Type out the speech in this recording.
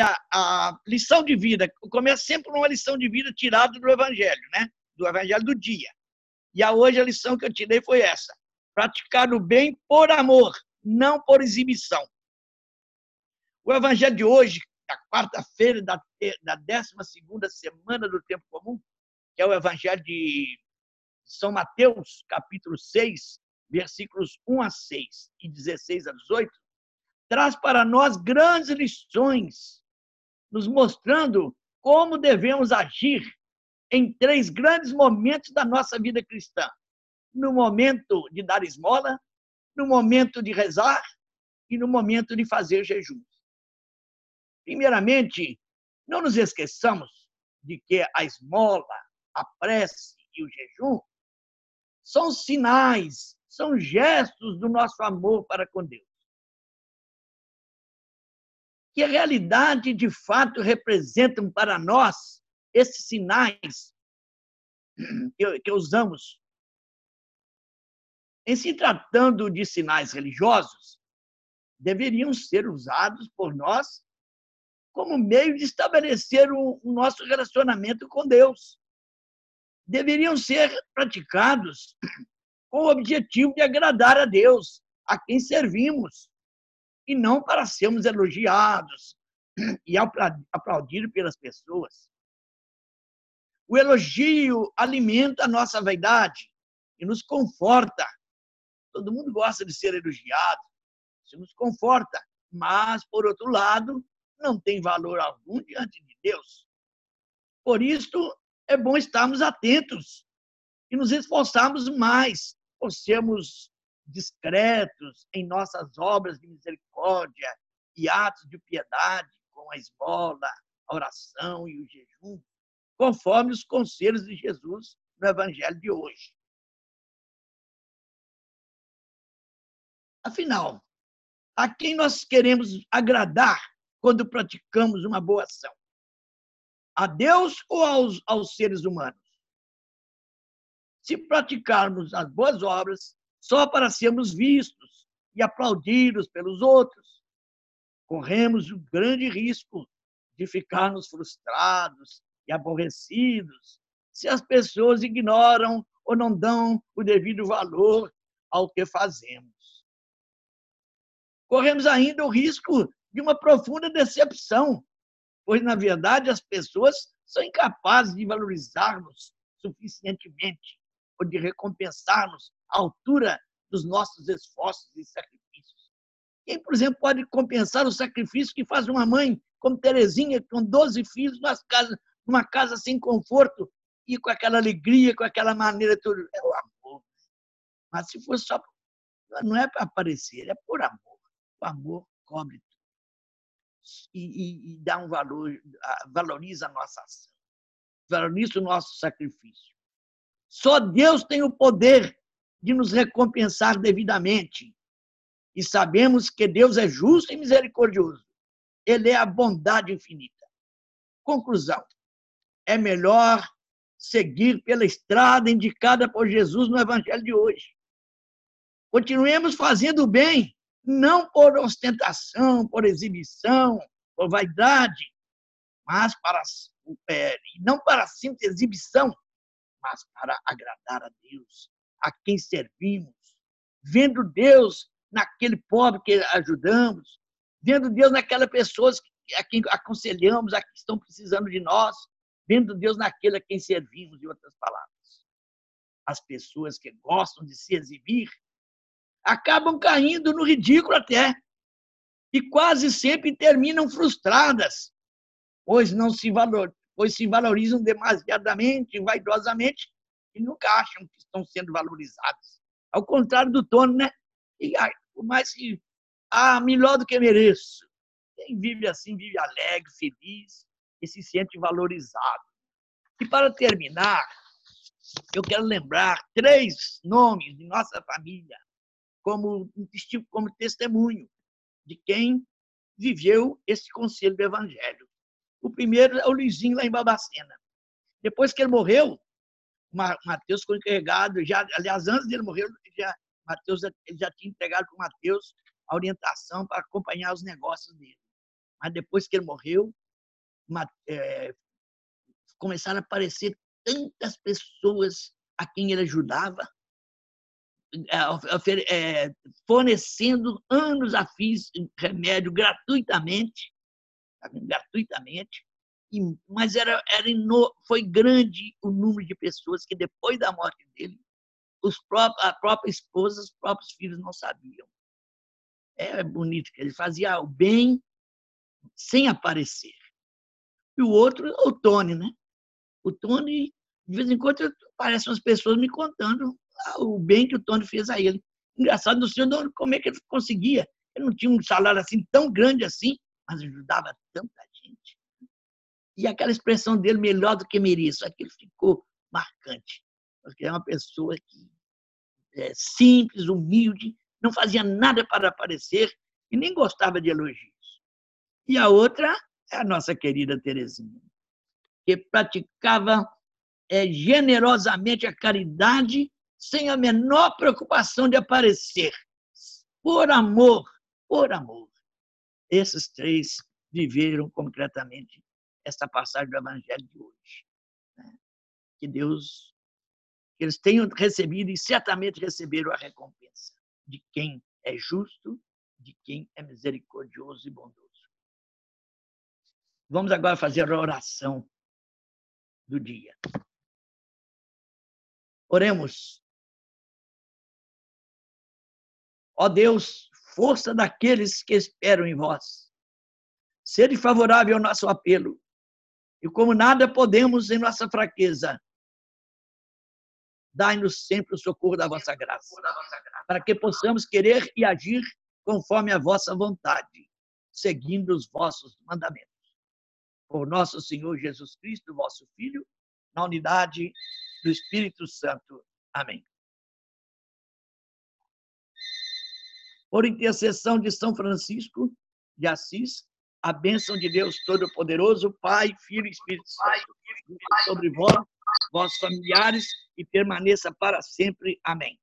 a lição de vida, começa sempre uma lição de vida tirada do Evangelho, né? Do Evangelho do dia. E a hoje a lição que eu tirei foi essa: praticar o bem por amor, não por exibição. O Evangelho de hoje, da quarta-feira da, da 12 semana do tempo comum, que é o Evangelho de São Mateus, capítulo 6, versículos 1 a 6 e 16 a 18, traz para nós grandes lições, nos mostrando como devemos agir em três grandes momentos da nossa vida cristã: no momento de dar esmola, no momento de rezar e no momento de fazer jejum. Primeiramente, não nos esqueçamos de que a esmola, a prece e o jejum são sinais, são gestos do nosso amor para com Deus. Que a realidade de fato representam para nós esses sinais que, usamos. Em se tratando de sinais religiosos, deveriam ser usados por nós como meio de estabelecer o nosso relacionamento com Deus. Deveriam ser praticados com o objetivo de agradar a Deus, a quem servimos, e não para sermos elogiados e aplaudidos pelas pessoas. O elogio alimenta a nossa vaidade e nos conforta. Todo mundo gosta de ser elogiado, isso nos conforta. Mas, por outro lado, não tem valor algum diante de Deus. Por isso, é bom estarmos atentos e nos esforçarmos mais por sermos discretos em nossas obras de misericórdia e atos de piedade, com a esmola, a oração e o jejum, conforme os conselhos de Jesus no Evangelho de hoje. Afinal, a quem nós queremos agradar quando praticamos uma boa ação? A Deus ou aos, aos seres humanos? Se praticarmos as boas obras só para sermos vistos e aplaudidos pelos outros, corremos o grande risco de ficarmos frustrados e aborrecidos se as pessoas ignoram ou não dão o devido valor ao que fazemos. Corremos ainda o risco de uma profunda decepção, pois, na verdade, as pessoas são incapazes de valorizar-nos suficientemente ou de recompensar-nos à altura dos nossos esforços e sacrifícios. Quem, por exemplo, pode compensar o sacrifício que faz uma mãe como Terezinha, com 12 filhos, numa casa sem conforto e com aquela alegria, com aquela maneira tudo. É o amor. Mas se for só. Não é para aparecer, é por amor. O amor cobre e, e, e dá um valor, valoriza a nossa ação, valoriza o nosso sacrifício. Só Deus tem o poder de nos recompensar devidamente. E sabemos que Deus é justo e misericordioso. Ele é a bondade infinita. Conclusão: é melhor seguir pela estrada indicada por Jesus no Evangelho de hoje. Continuemos fazendo o bem não por ostentação, por exibição, por vaidade, mas para é, não para simples exibição, mas para agradar a Deus, a quem servimos, vendo Deus naquele pobre que ajudamos, vendo Deus naquela pessoa a quem aconselhamos, a que estão precisando de nós, vendo Deus naquele a quem servimos, em outras palavras. As pessoas que gostam de se exibir acabam caindo no ridículo até. E quase sempre terminam frustradas, pois não se valor, pois se valorizam demasiadamente, vaidosamente, e nunca acham que estão sendo valorizadas. Ao contrário do Tony, né? E, por mais que, ah, melhor do que mereço. Quem vive assim, vive alegre, feliz e se sente valorizado. E para terminar, eu quero lembrar três nomes de nossa família como, como testemunho de quem viveu esse conselho do Evangelho. O primeiro é o Luizinho, lá em Babacena. Depois que ele morreu, Mateus foi encarregado, já, aliás, antes dele morrer, já, Mateus ele já tinha entregado para o Mateus a orientação para acompanhar os negócios dele. Mas depois que ele morreu, é, começaram a aparecer tantas pessoas a quem ele ajudava, é, é, fornecendo anos a fios remédio gratuitamente, tá gratuitamente, mas era, era ino, foi grande o número de pessoas que depois da morte dele, os próprios, a própria esposa, os próprios filhos não sabiam. É bonito que ele fazia o bem sem aparecer. E o outro, o Tony, né? O Tony, de vez em quando, aparecem umas pessoas me contando o bem que o Tony fez a ele. Engraçado, no senhor, como é que ele conseguia? Ele não tinha um salário assim tão grande assim, mas ajudava tanta. E aquela expressão dele, melhor do que mereço, aquilo ficou marcante. Porque é uma pessoa que é simples, humilde, não fazia nada para aparecer e nem gostava de elogios. E a outra é a nossa querida Terezinha, que praticava é, generosamente a caridade sem a menor preocupação de aparecer, por amor, por amor. Esses três viveram concretamente esta passagem do Evangelho de hoje. Né? Que Deus, que eles tenham recebido e certamente receberam a recompensa de quem é justo, de quem é misericordioso e bondoso. Vamos agora fazer a oração do dia. Oremos. Ó Deus, força daqueles que esperam em vós. Sede favorável ao nosso apelo. E como nada podemos em nossa fraqueza, dai-nos sempre o socorro da vossa graça, para que possamos querer e agir conforme a vossa vontade, seguindo os vossos mandamentos. Por nosso Senhor Jesus Cristo, vosso Filho, na unidade do Espírito Santo. Amém. Por intercessão de São Francisco de Assis, a bênção de Deus Todo-Poderoso, Pai, Filho e Espírito Santo, sobre vós, vossos familiares, e permaneça para sempre. Amém.